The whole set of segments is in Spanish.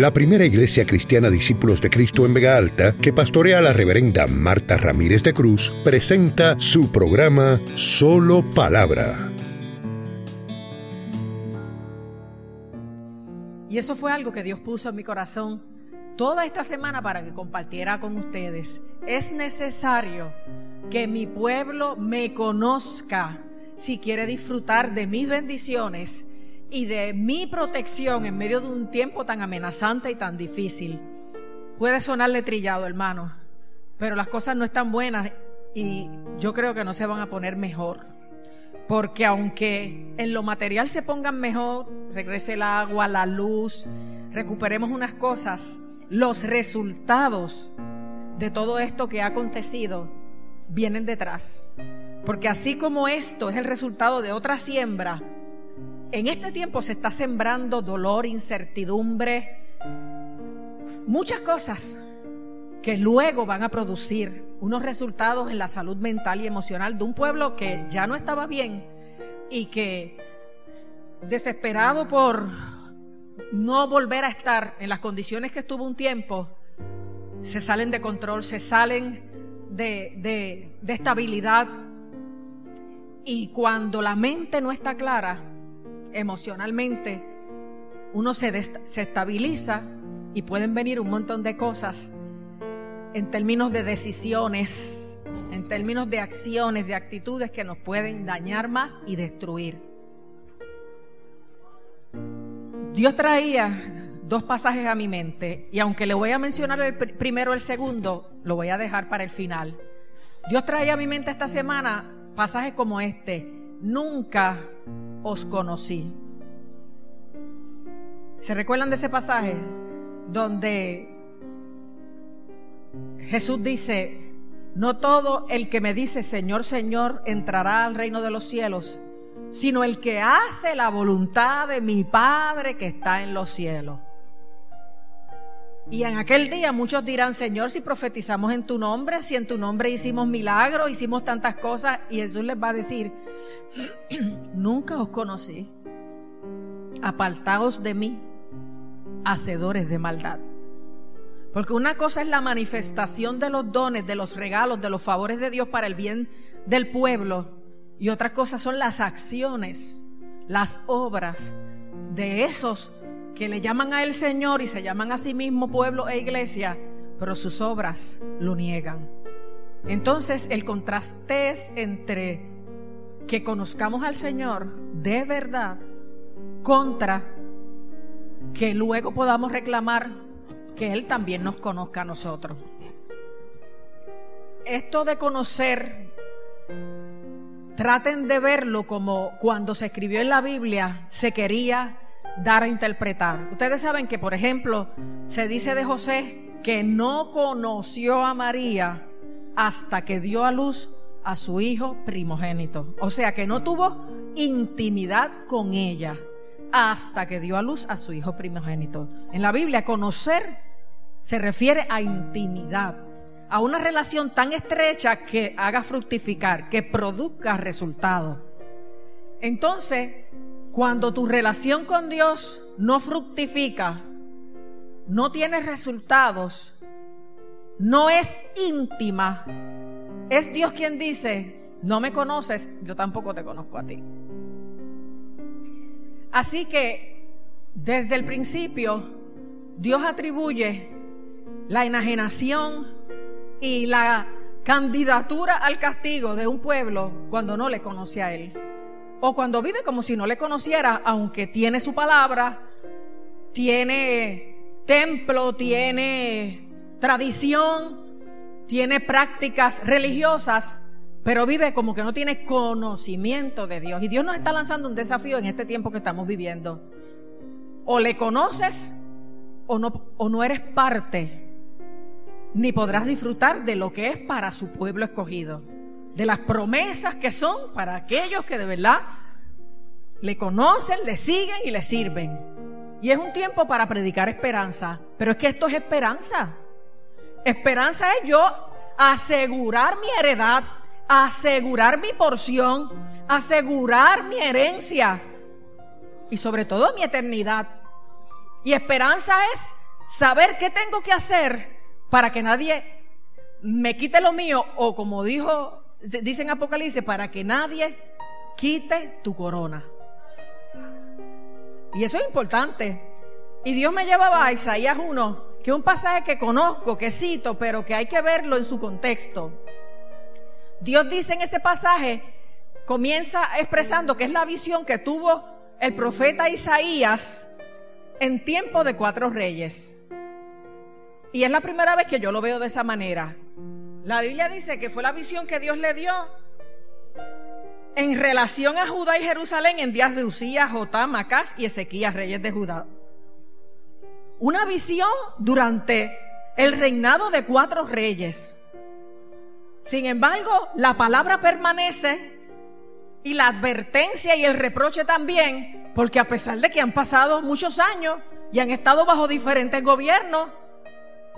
la primera iglesia cristiana Discípulos de Cristo en Vega Alta, que pastorea la reverenda Marta Ramírez de Cruz, presenta su programa Solo Palabra. Y eso fue algo que Dios puso en mi corazón toda esta semana para que compartiera con ustedes. Es necesario que mi pueblo me conozca si quiere disfrutar de mis bendiciones y de mi protección en medio de un tiempo tan amenazante y tan difícil. Puede sonarle trillado, hermano, pero las cosas no están buenas y yo creo que no se van a poner mejor. Porque aunque en lo material se pongan mejor, regrese el agua, la luz, recuperemos unas cosas, los resultados de todo esto que ha acontecido vienen detrás. Porque así como esto es el resultado de otra siembra, en este tiempo se está sembrando dolor, incertidumbre, muchas cosas que luego van a producir unos resultados en la salud mental y emocional de un pueblo que ya no estaba bien y que desesperado por no volver a estar en las condiciones que estuvo un tiempo, se salen de control, se salen de, estabilidad. Y cuando la mente no está clara, emocionalmente, uno se, estabiliza y pueden venir un montón de cosas en términos de decisiones, en términos de acciones, de actitudes que nos pueden dañar más y destruir. Dios traía dos pasajes a mi mente y aunque le voy a mencionar el primero el segundo, lo voy a dejar para el final. Dios traía a mi mente esta semana pasajes como este. Nunca os conocí. ¿Se recuerdan de ese pasaje? Donde Jesús dice, no todo el que me dice Señor, Señor entrará al reino de los cielos, sino el que hace la voluntad de mi Padre que está en los cielos. Y en aquel día muchos dirán, Señor, si profetizamos en tu nombre, si en tu nombre hicimos milagros, hicimos tantas cosas, y Jesús les va a decir, nunca os conocí, apartaos de mí, hacedores de maldad. Porque una cosa es la manifestación de los dones, de los regalos, de los favores de Dios para el bien del pueblo, y otra cosa son las acciones, las obras de esos que le llaman a el Señor y se llaman a sí mismo pueblo e iglesia, pero sus obras lo niegan. Entonces el contraste es entre que conozcamos al Señor de verdad contra que luego podamos reclamar que Él también nos conozca a nosotros. Esto de conocer, traten de verlo como cuando se escribió en la Biblia se quería dar a interpretar. Ustedes saben que, por ejemplo, se dice de José que no conoció a María hasta que dio a luz a su hijo primogénito. O sea que no tuvo intimidad con ella hasta que dio a luz a su hijo primogénito. En la Biblia, conocer se refiere a intimidad, a una relación tan estrecha que haga fructificar, que produzca resultados. Entonces, cuando tu relación con Dios no fructifica, no tiene resultados, no es íntima, es Dios quien dice, no me conoces, yo tampoco te conozco a ti. Así que desde el principio Dios atribuye la enajenación y la candidatura al castigo de un pueblo cuando no le conoce a Él. O cuando vive como si no le conociera, aunque tiene su palabra, tiene templo, tiene tradición, tiene prácticas religiosas, pero vive como que no tiene conocimiento de Dios. Y Dios nos está lanzando un desafío en este tiempo que estamos viviendo. O le conoces o no, o no eres parte, ni podrás disfrutar de lo que es para su pueblo escogido de las promesas que son para aquellos que de verdad le conocen, le siguen y le sirven. Y es un tiempo para predicar esperanza, pero es que esto es esperanza. Esperanza es yo asegurar mi heredad, asegurar mi porción, asegurar mi herencia y sobre todo mi eternidad. Y esperanza es saber qué tengo que hacer para que nadie me quite lo mío o como dijo, dice en Apocalipsis, para que nadie quite tu corona. Y eso es importante. Y Dios me llevaba a Isaías 1, que es un pasaje que conozco, que cito, pero que hay que verlo en su contexto. Dios dice en ese pasaje, comienza expresando que es la visión que tuvo el profeta Isaías en tiempo de cuatro reyes. Y es la primera vez que yo lo veo de esa manera. La Biblia dice que fue la visión que Dios le dio en relación a Judá y Jerusalén en días de Usías, Jotam, Acaz y Ezequías, reyes de Judá. Una visión durante el reinado de cuatro reyes. Sin embargo, la palabra permanece y la advertencia y el reproche también, porque a pesar de que han pasado muchos años y han estado bajo diferentes gobiernos,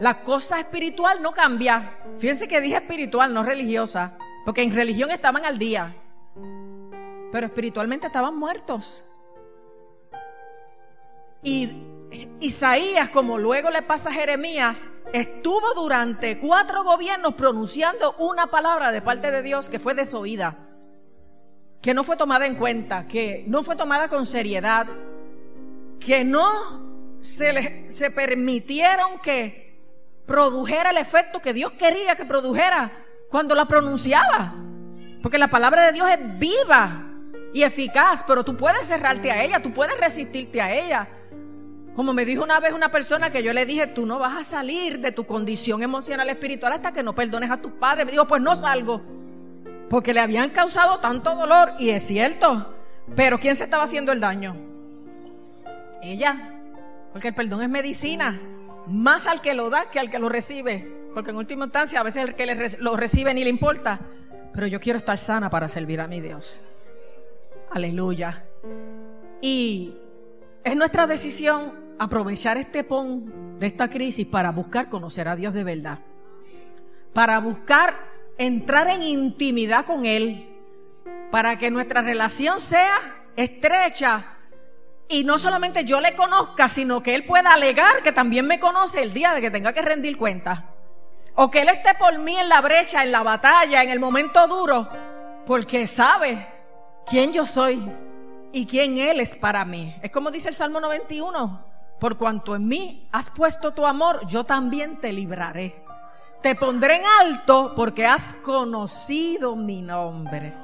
la cosa espiritual no cambia. Fíjense que dije espiritual, no religiosa, porque en religión estaban al día, pero espiritualmente estaban muertos. Y Isaías, como luego le pasa a Jeremías, estuvo durante cuatro gobiernos pronunciando una palabra de parte de Dios que fue desoída, que no fue tomada en cuenta, que no fue tomada con seriedad, que no se, le, se permitieron que produjera el efecto que Dios quería que produjera cuando la pronunciaba. Porque la palabra de Dios es viva y eficaz, pero tú puedes cerrarte a ella, tú puedes resistirte a ella. Como me dijo una vez una persona que yo le dije, tú no vas a salir de tu condición emocional espiritual hasta que no perdones a tus padres. Me dijo, pues no salgo. Porque le habían causado tanto dolor. Y es cierto. Pero ¿quién se estaba haciendo el daño? Ella. Porque el perdón es medicina. Más al que lo da que al que lo recibe. Porque en última instancia a veces el que lo recibe ni le importa. Pero yo quiero estar sana para servir a mi Dios. Aleluya. Y es nuestra decisión aprovechar este pon de esta crisis para buscar conocer a Dios de verdad. Para buscar entrar en intimidad con Él. Para que nuestra relación sea estrecha y no solamente yo le conozca, sino que Él pueda alegar que también me conoce el día de que tenga que rendir cuenta. O que Él esté por mí en la brecha, en la batalla, en el momento duro, porque sabe quién yo soy y quién Él es para mí. Es como dice el Salmo 91, por cuanto en mí has puesto tu amor, yo también te libraré. Te pondré en alto porque has conocido mi nombre.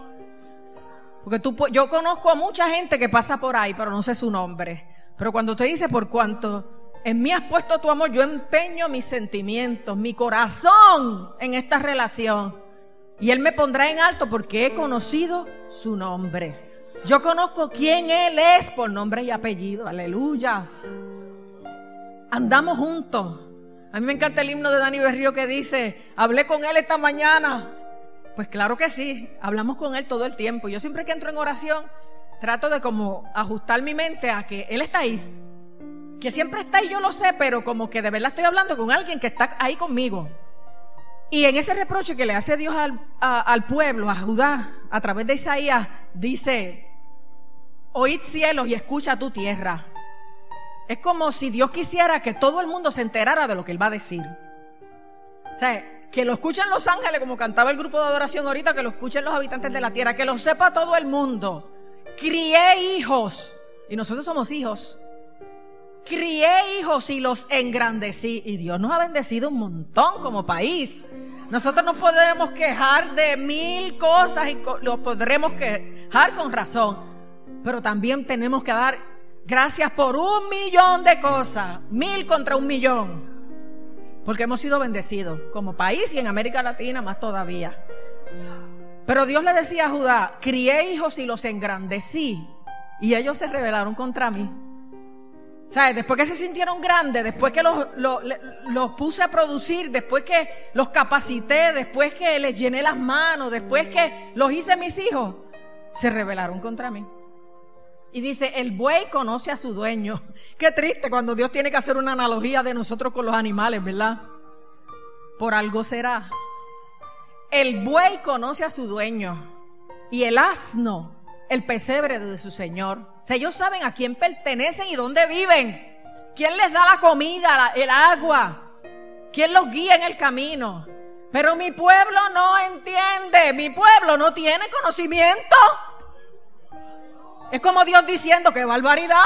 Porque tú, yo conozco a mucha gente que pasa por ahí, pero no sé su nombre. Pero cuando te dice por cuanto en mí has puesto tu amor, yo empeño mis sentimientos, mi corazón en esta relación. Y Él me pondrá en alto porque he conocido su nombre. Yo conozco quién Él es por nombre y apellido. Aleluya. Andamos juntos. A mí me encanta el himno de Dani Berrío que dice, hablé con Él esta mañana. Pues claro que sí, hablamos con Él todo el tiempo. Yo siempre que entro en oración, trato de como ajustar mi mente a que Él está ahí. Que siempre está ahí, yo lo sé, pero como que de verdad estoy hablando con alguien que está ahí conmigo. Y en ese reproche que le hace Dios al, al pueblo, a Judá, a través de Isaías, dice, oíd cielos y escucha tu tierra. Es como si Dios quisiera que todo el mundo se enterara de lo que Él va a decir. O sea, que lo escuchen los ángeles, como cantaba el grupo de adoración ahorita, que lo escuchen los habitantes de la tierra, que lo sepa todo el mundo. Crié hijos, y nosotros somos hijos. Crié hijos y los engrandecí. Y Dios nos ha bendecido un montón como país. Nosotros nos podremos quejar de mil cosas y lo podremos quejar con razón. Pero también tenemos que dar gracias por un millón de cosas. Mil contra un millón. Porque hemos sido bendecidos como país y en América Latina más todavía. Pero Dios le decía a Judá, crié hijos y los engrandecí. Y ellos se rebelaron contra mí. ¿Sabes? Después que se sintieron grandes, después que los, los, puse a producir, después que los capacité, después que les llené las manos, después que los hice mis hijos, se rebelaron contra mí. Y dice, el buey conoce a su dueño. Qué triste cuando Dios tiene que hacer una analogía de nosotros con los animales, ¿verdad? Por algo será. El buey conoce a su dueño y el asno el pesebre de su señor. O sea, ellos saben a quién pertenecen y dónde viven. ¿Quién les da la comida, el agua? ¿Quién los guía en el camino? Pero mi pueblo no entiende, mi pueblo no tiene conocimiento. Es como Dios diciendo, qué barbaridad.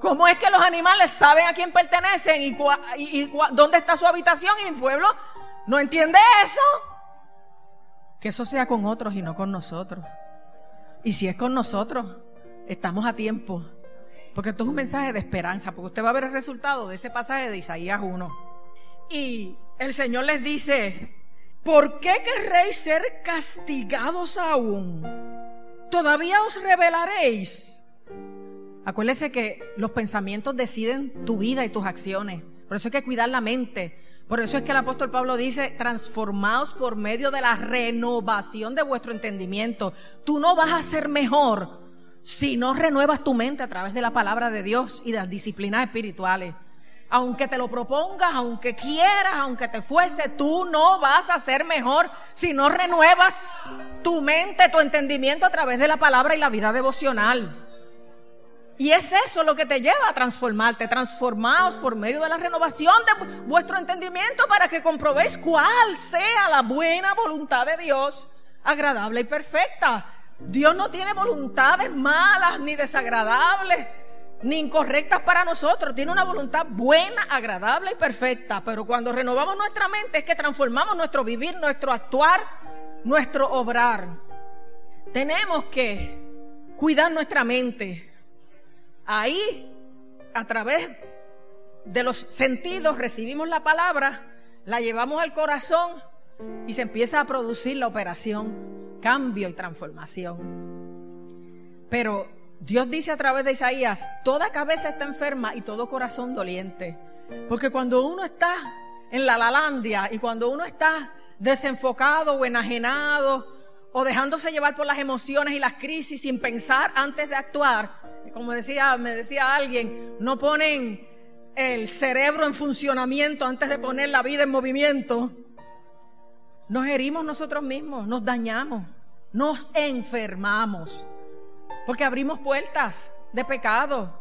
¿Cómo es que los animales saben a quién pertenecen y, dónde está su habitación y mi pueblo no entiende eso? Que eso sea con otros y no con nosotros. Y si es con nosotros, estamos a tiempo. Porque esto es un mensaje de esperanza, porque usted va a ver el resultado de ese pasaje de Isaías 1. Y el Señor les dice, ¿por qué querréis ser castigados aún? ¿Todavía os revelaréis? Acuérdese que los pensamientos deciden tu vida y tus acciones. Por eso hay que cuidar la mente. Por eso es que el apóstol Pablo dice, transformados por medio de la renovación de vuestro entendimiento. Tú no vas a ser mejor si no renuevas tu mente a través de la palabra de Dios y de las disciplinas espirituales aunque te lo propongas, aunque quieras, aunque te fuerce, tú no vas a ser mejor si no renuevas tu mente, tu entendimiento a través de la palabra y la vida devocional. Y es eso lo que te lleva a transformarte, transformados por medio de la renovación de vuestro entendimiento para que comprobéis cuál sea la buena voluntad de Dios, agradable y perfecta. Dios no tiene voluntades malas ni desagradables ni incorrectas para nosotros. Tiene una voluntad buena, agradable y perfecta. Pero cuando renovamos nuestra mente es que transformamos nuestro vivir, nuestro actuar, nuestro obrar. Tenemos que cuidar nuestra mente. Ahí, a través de los sentidos, recibimos la palabra, la llevamos al corazón y se empieza a producir la operación, cambio y transformación. Pero Dios dice a través de Isaías, toda cabeza está enferma y todo corazón doliente. Porque cuando uno está en la lalandia y cuando uno está desenfocado o enajenado o dejándose llevar por las emociones y las crisis sin pensar antes de actuar, como decía, me decía alguien, no ponen el cerebro en funcionamiento antes de poner la vida en movimiento, nos herimos nosotros mismos, nos dañamos, nos enfermamos. Porque abrimos puertas de pecado.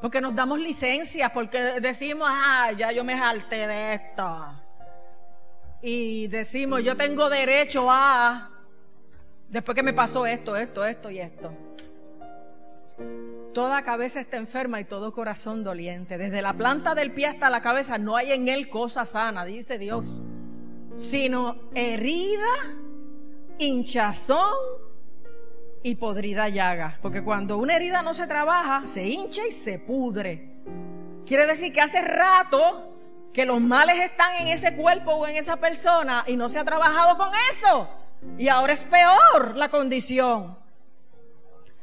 Porque nos damos licencias. Porque decimos, ah, ya yo me jalté de esto. Y decimos, yo tengo derecho a. Después que me pasó esto, esto, esto y esto. Toda cabeza está enferma y todo corazón doliente. Desde la planta del pie hasta la cabeza no hay en él cosa sana, dice Dios. Sino herida, hinchazón y podrida llaga. Porque cuando una herida no se trabaja, se hincha y se pudre. Quiere decir que hace rato que los males están en ese cuerpo o en esa persona y no se ha trabajado con eso. Y ahora es peor la condición.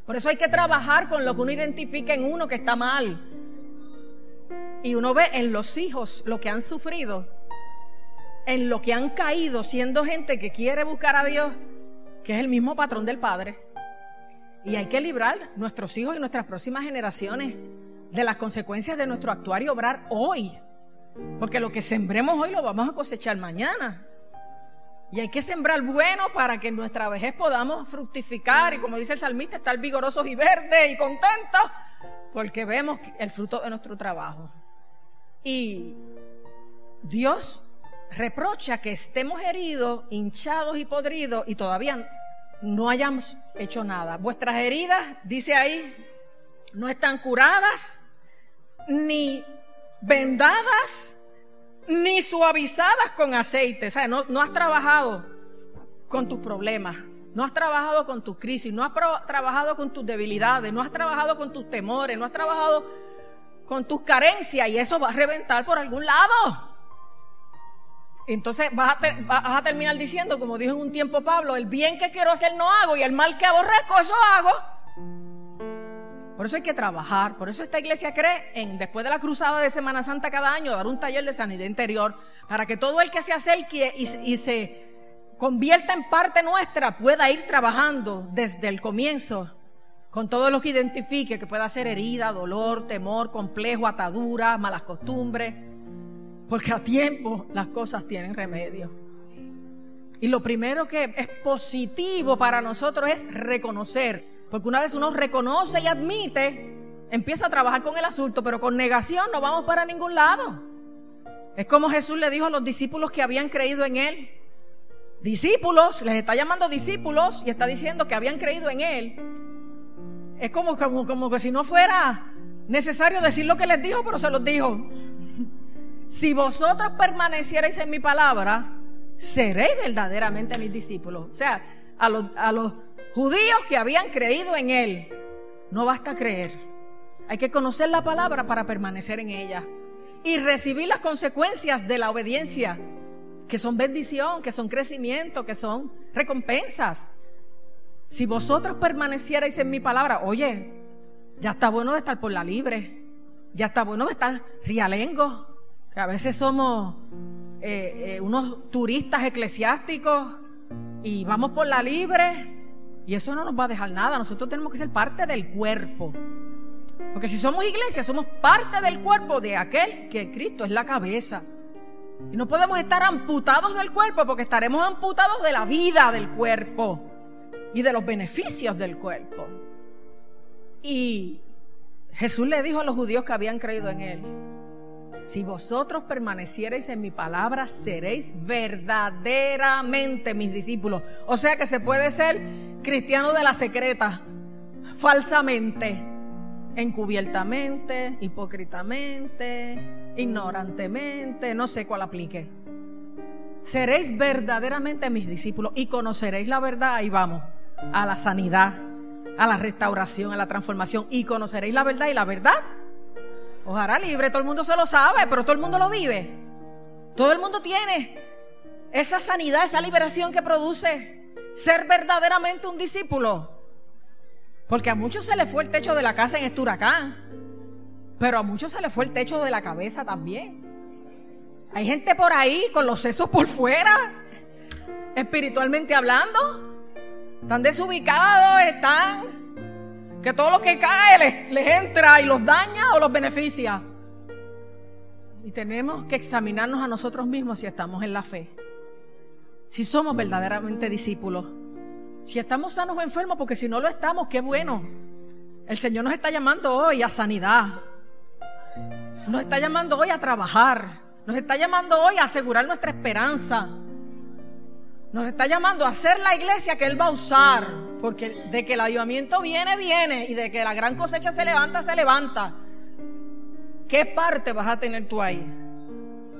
Por eso hay que trabajar con lo que uno identifica en uno que está mal. Y uno ve en los hijos lo que han sufrido, en lo que han caído siendo gente que quiere buscar a Dios, que es el mismo patrón del Padre. Y hay que librar nuestros hijos y nuestras próximas generaciones de las consecuencias de nuestro actuar y obrar hoy. Porque lo que sembremos hoy lo vamos a cosechar mañana. Y hay que sembrar bueno para que en nuestra vejez podamos fructificar y como dice el salmista, estar vigorosos y verdes y contentos porque vemos el fruto de nuestro trabajo. Y Dios reprocha que estemos heridos, hinchados y podridos y todavía no hayamos hecho nada. Vuestras heridas, dice ahí, no están curadas, ni vendadas, ni suavizadas con aceite. O sea, no, has trabajado con tus problemas, no has trabajado con tus crisis, no has trabajado con tus debilidades, no has trabajado con tus temores, no has trabajado con tus carencias y eso va a reventar por algún lado. Entonces vas a, terminar diciendo, como dijo en un tiempo Pablo, el bien que quiero hacer no hago y el mal que aborrezco, eso hago. Por eso hay que trabajar. Por eso esta iglesia cree en, después de la cruzada de Semana Santa cada año, dar un taller de sanidad interior para que todo el que se acerque y, y se convierta en parte nuestra pueda ir trabajando desde el comienzo con todo lo que identifique, que pueda ser herida, dolor, temor, complejo, atadura, malas costumbres porque a tiempo las cosas tienen remedio. Y lo primero que es positivo para nosotros es reconocer. Porque una vez uno reconoce y admite, empieza a trabajar con el asunto, pero con negación no vamos para ningún lado. Es como Jesús le dijo a los discípulos que habían creído en Él. Discípulos, les está llamando discípulos y está diciendo que habían creído en Él. Es como, como, como que si no fuera necesario decir lo que les dijo, pero se los dijo. Si vosotros permanecierais en mi palabra, seréis verdaderamente mis discípulos. O sea, a los, a los judíos que habían creído en Él, no basta creer. Hay que conocer la palabra para permanecer en ella y recibir las consecuencias de la obediencia, que son bendición, que son crecimiento, que son recompensas. Si vosotros permanecierais en mi palabra, oye, ya está bueno de estar por la libre, ya está bueno de estar rialengo, que a veces somos eh, eh, unos turistas eclesiásticos y vamos por la libre y eso no nos va a dejar nada. Nosotros tenemos que ser parte del cuerpo. Porque si somos iglesia, somos parte del cuerpo de aquel que Cristo es la cabeza. Y no podemos estar amputados del cuerpo porque estaremos amputados de la vida del cuerpo y de los beneficios del cuerpo. Y Jesús le dijo a los judíos que habían creído en él, si vosotros permaneciereis en mi palabra, seréis verdaderamente mis discípulos. O sea que se puede ser cristiano de la secreta, falsamente, encubiertamente, hipócritamente, ignorantemente, no sé cuál aplique. Seréis verdaderamente mis discípulos y conoceréis la verdad. Ahí vamos, a la sanidad, a la restauración, a la transformación. Y conoceréis la verdad y la verdad Ojalá libre, todo el mundo se lo sabe, pero todo el mundo lo vive. Todo el mundo tiene esa sanidad, esa liberación que produce ser verdaderamente un discípulo. Porque a muchos se le fue el techo de la casa en este huracán, pero a muchos se le fue el techo de la cabeza también. Hay gente por ahí con los sesos por fuera, espiritualmente hablando. Están desubicados, están que todo lo que cae les, entra y los daña o los beneficia. Y tenemos que examinarnos a nosotros mismos si estamos en la fe. Si somos verdaderamente discípulos. Si estamos sanos o enfermos, porque si no lo estamos, qué bueno. El Señor nos está llamando hoy a sanidad. Nos está llamando hoy a trabajar. Nos está llamando hoy a asegurar nuestra esperanza. Nos está llamando a hacer la iglesia que Él va a usar porque de que el avivamiento viene, viene. Y de que la gran cosecha se levanta, se levanta. ¿Qué parte vas a tener tú ahí?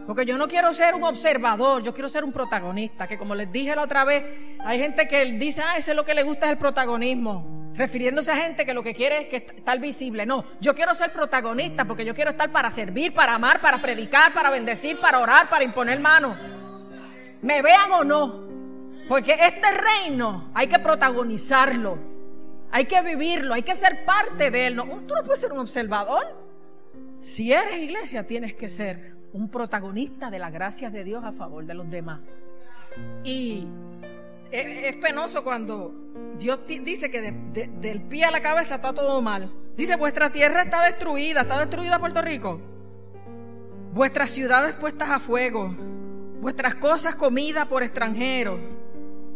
Porque yo no quiero ser un observador, yo quiero ser un protagonista. Que como les dije la otra vez, hay gente que dice, ah, ese es lo que le gusta es el protagonismo. Refiriéndose a gente que lo que quiere es que estar visible. No, yo quiero ser protagonista porque yo quiero estar para servir, para amar, para predicar, para bendecir, para orar, para imponer manos. Me vean o no, porque este reino hay que protagonizarlo, hay que vivirlo, hay que ser parte de él. tú no puedes ser un observador. Si eres iglesia, tienes que ser un protagonista de las gracias de Dios a favor de los demás. Y es, penoso cuando Dios dice que del pie a la cabeza está todo mal. Dice, vuestra tierra está destruida, está destruida Puerto Rico. Vuestras ciudades puestas a fuego, vuestras cosas comidas por extranjeros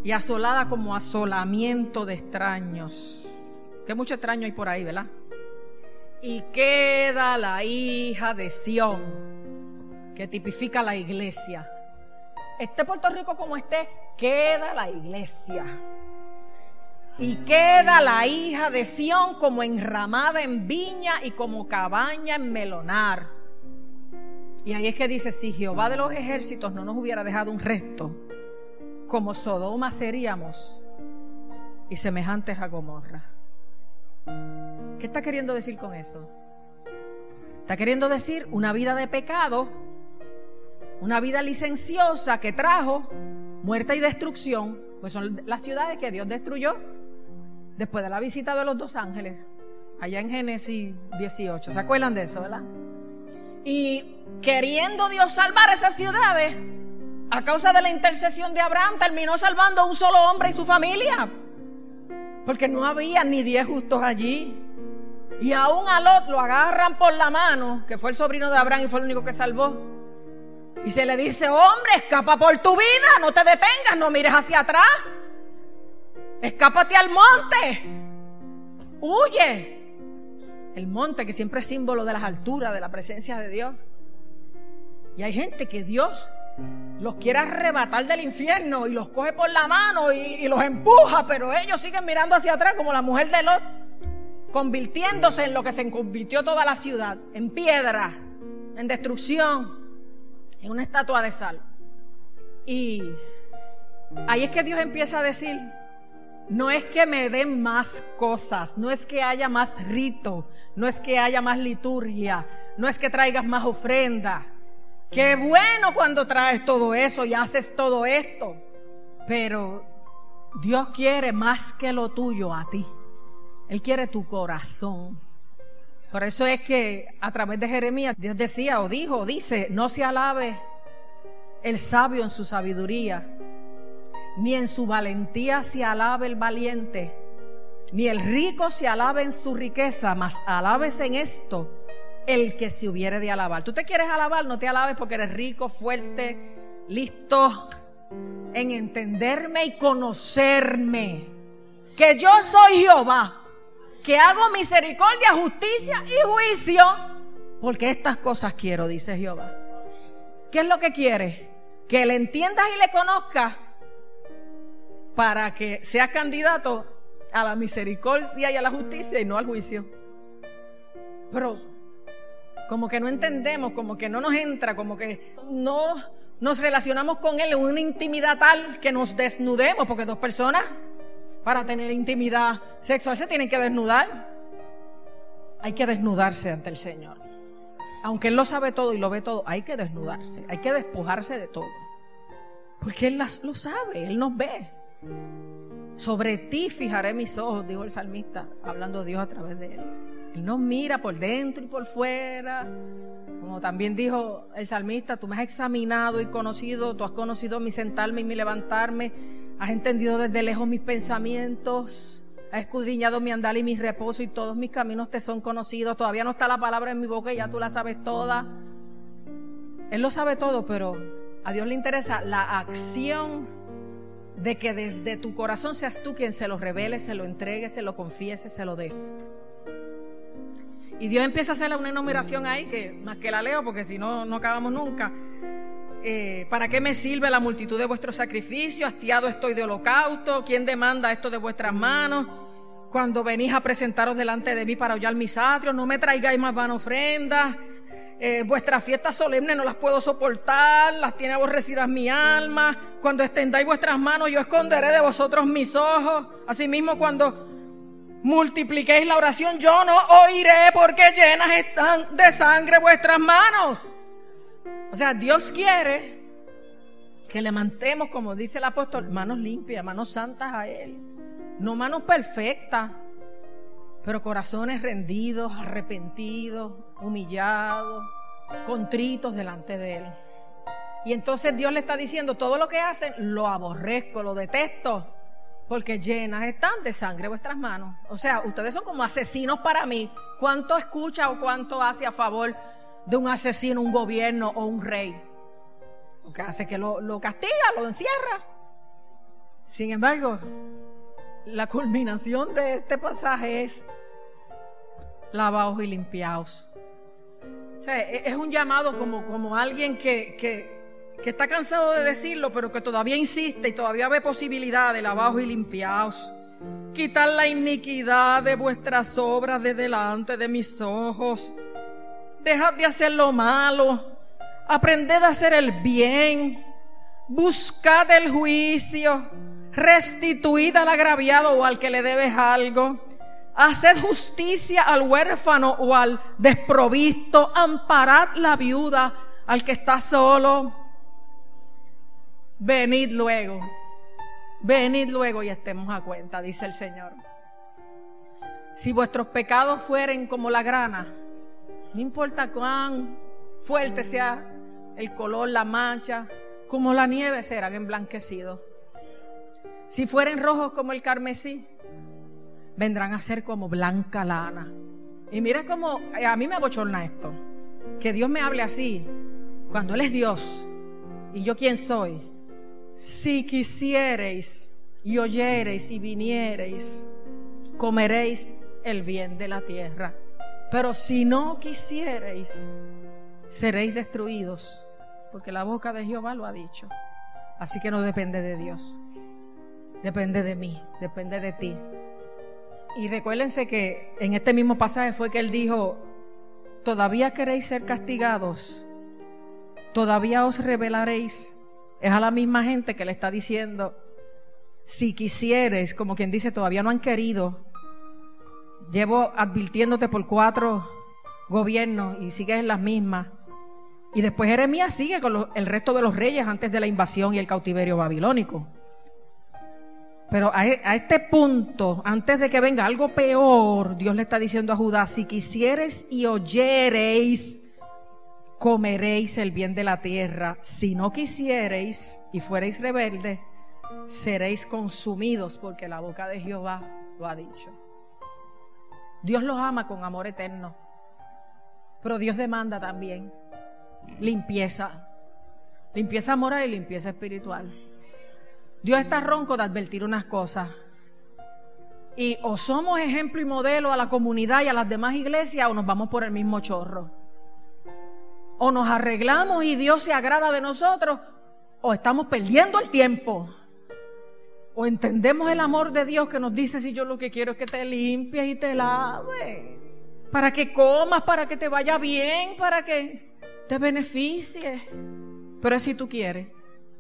y asolada como asolamiento de extraños. Que mucho extraño hay por ahí, ¿verdad? Y queda la hija de Sión, que tipifica la iglesia. Esté Puerto Rico como esté, queda la iglesia. Y queda la hija de Sión como enramada en viña y como cabaña en melonar. Y ahí es que dice, si Jehová de los ejércitos no nos hubiera dejado un resto, como Sodoma seríamos y semejantes a Gomorra. ¿Qué está queriendo decir con eso? Está queriendo decir una vida de pecado, una vida licenciosa que trajo muerte y destrucción, pues son las ciudades que Dios destruyó después de la visita de los dos ángeles, allá en Génesis 18. ¿Se acuerdan de eso, verdad? Y queriendo Dios salvar esas ciudades, a causa de la intercesión de Abraham, terminó salvando a un solo hombre y su familia. Porque no había ni diez justos allí. Y aún a Lot lo agarran por la mano, que fue el sobrino de Abraham y fue el único que salvó. Y se le dice, hombre, escapa por tu vida, no te detengas, no mires hacia atrás. Escápate al monte. Huye. el monte, que siempre es símbolo de las alturas, de la presencia de Dios. Y hay gente que Dios los quiere arrebatar del infierno y los coge por la mano y, los empuja, pero ellos siguen mirando hacia atrás como la mujer de Lot, convirtiéndose en lo que se convirtió toda la ciudad, en piedra, en destrucción, en una estatua de sal. Y ahí es que Dios empieza a decir, no es que me den más cosas, no es que haya más rito, no es que haya más liturgia, no es que traigas más ofrenda. Qué bueno cuando traes todo eso y haces todo esto. Pero Dios quiere más que lo tuyo a ti. Él quiere tu corazón. Por eso es que a través de Jeremías Dios decía o dijo, dice, no se alabe el sabio en su sabiduría, ni en su valentía se alabe el valiente, ni el rico se alabe en su riqueza, mas alabes en esto el que se hubiere de alabar. Tú te quieres alabar, no te alabes porque eres rico, fuerte, listo en entenderme y conocerme. Que yo soy Jehová, que hago misericordia, justicia y juicio. Porque estas cosas quiero, dice Jehová. ¿Qué es lo que quiere? Que le entiendas y le conozcas para que seas candidato a la misericordia y a la justicia y no al juicio. Pero como que no entendemos, como que no nos entra, como que no nos relacionamos con Él en una intimidad tal que nos desnudemos, porque dos personas para tener intimidad sexual se tienen que desnudar. Hay que desnudarse ante el Señor. Aunque Él lo sabe todo y lo ve todo, hay que desnudarse, hay que despojarse de todo. Porque Él lo sabe, Él nos ve. Sobre ti fijaré mis ojos, dijo el salmista, hablando Dios a través de Él. Él nos mira por dentro y por fuera. Como también dijo el salmista, tú me has examinado y conocido, tú has conocido mi sentarme y mi levantarme, has entendido desde lejos mis pensamientos, has escudriñado mi andar y mi reposo y todos mis caminos te son conocidos. Todavía no está la palabra en mi boca y ya tú la sabes toda. Él lo sabe todo, pero a Dios le interesa la acción de que desde tu corazón seas tú quien se lo revele, se lo entregue, se lo confiese, se lo des. Y Dios empieza a hacer una enumeración ahí, que más que la leo, porque si no, no acabamos nunca. Eh, ¿Para qué me sirve la multitud de vuestros sacrificios? Hastiado estoy de holocausto. ¿Quién demanda esto de vuestras manos? Cuando venís a presentaros delante de mí para hollar mis atrios, no me traigáis más van ofrendas. Eh, vuestras fiestas solemnes no las puedo soportar, las tiene aborrecidas mi alma. Cuando extendáis vuestras manos, yo esconderé de vosotros mis ojos. Asimismo, cuando multipliquéis la oración, yo no oiré porque llenas están de sangre vuestras manos. O sea, Dios quiere que le mantemos, como dice el apóstol, manos limpias, manos santas a Él. No manos perfectas, pero corazones rendidos, arrepentidos, humillados, contritos delante de Él. Y entonces Dios le está diciendo, todo lo que hacen lo aborrezco, lo detesto porque llenas están de sangre vuestras manos. O sea, ustedes son como asesinos para mí. ¿Cuánto escucha o cuánto hace a favor de un asesino, un gobierno o un rey? Lo que hace que lo, lo castiga, lo encierra. Sin embargo, la culminación de este pasaje es lavaos y limpiaos. E, es un llamado como, como alguien que, que está cansado de decirlo, pero que todavía insiste y todavía ve posibilidad de lavados y limpiaos. Quitar la iniquidad de vuestras obras de delante de mis ojos. Dejad de hacer lo malo. Aprended a hacer el bien. Buscad el juicio. Restituid al agraviado o al que le debes algo. Haced justicia al huérfano o al desprovisto. Amparad la viuda, al que está solo venid luego, venid luego y estemos a cuenta, dice el Señor. Si vuestros pecados fueren como la grana, no importa cuán fuerte sea el color, la mancha, como la nieve serán emblanquecidos. Si fueren rojos como el carmesí, vendrán a ser como blanca lana. Y mira cómo a mí me abochorna esto, que Dios me hable así, cuando Él es Dios y yo quién soy si quisiereis y oyereis y viniereis, comeréis el bien de la tierra. Pero si no quisiereis, seréis destruidos, porque la boca de Jehová lo ha dicho. Así que no depende de Dios, depende de mí, depende de ti. Y recuérdense que en este mismo pasaje fue que él dijo, todavía queréis ser castigados, todavía os revelaréis. Es a la misma gente que le está diciendo, si quisieres, como quien dice, todavía no han querido. Llevo advirtiéndote por cuatro gobiernos y sigues en las mismas. Y después Jeremías sigue con el resto de los reyes antes de la invasión y el cautiverio babilónico. Pero a, a, este punto, antes de que venga algo peor, Dios le está diciendo a Judá, si quisieres y oyereis, comeréis el bien de la tierra. Si no quisiereis y fuereis rebeldes, seréis consumidos porque la boca de Jehová lo ha dicho. Dios los ama con amor eterno, pero Dios demanda también limpieza, limpieza moral y limpieza espiritual. Dios está ronco de advertir unas cosas. Y o somos ejemplo y modelo a la comunidad y a las demás iglesias o nos vamos por el mismo chorro. O nos arreglamos y Dios se agrada de nosotros o estamos perdiendo el tiempo. O entendemos el amor de Dios que nos dice si yo lo que quiero es que te limpies y te laves. Para que comas, para que te vaya bien, para que te beneficie. Pero si tú quieres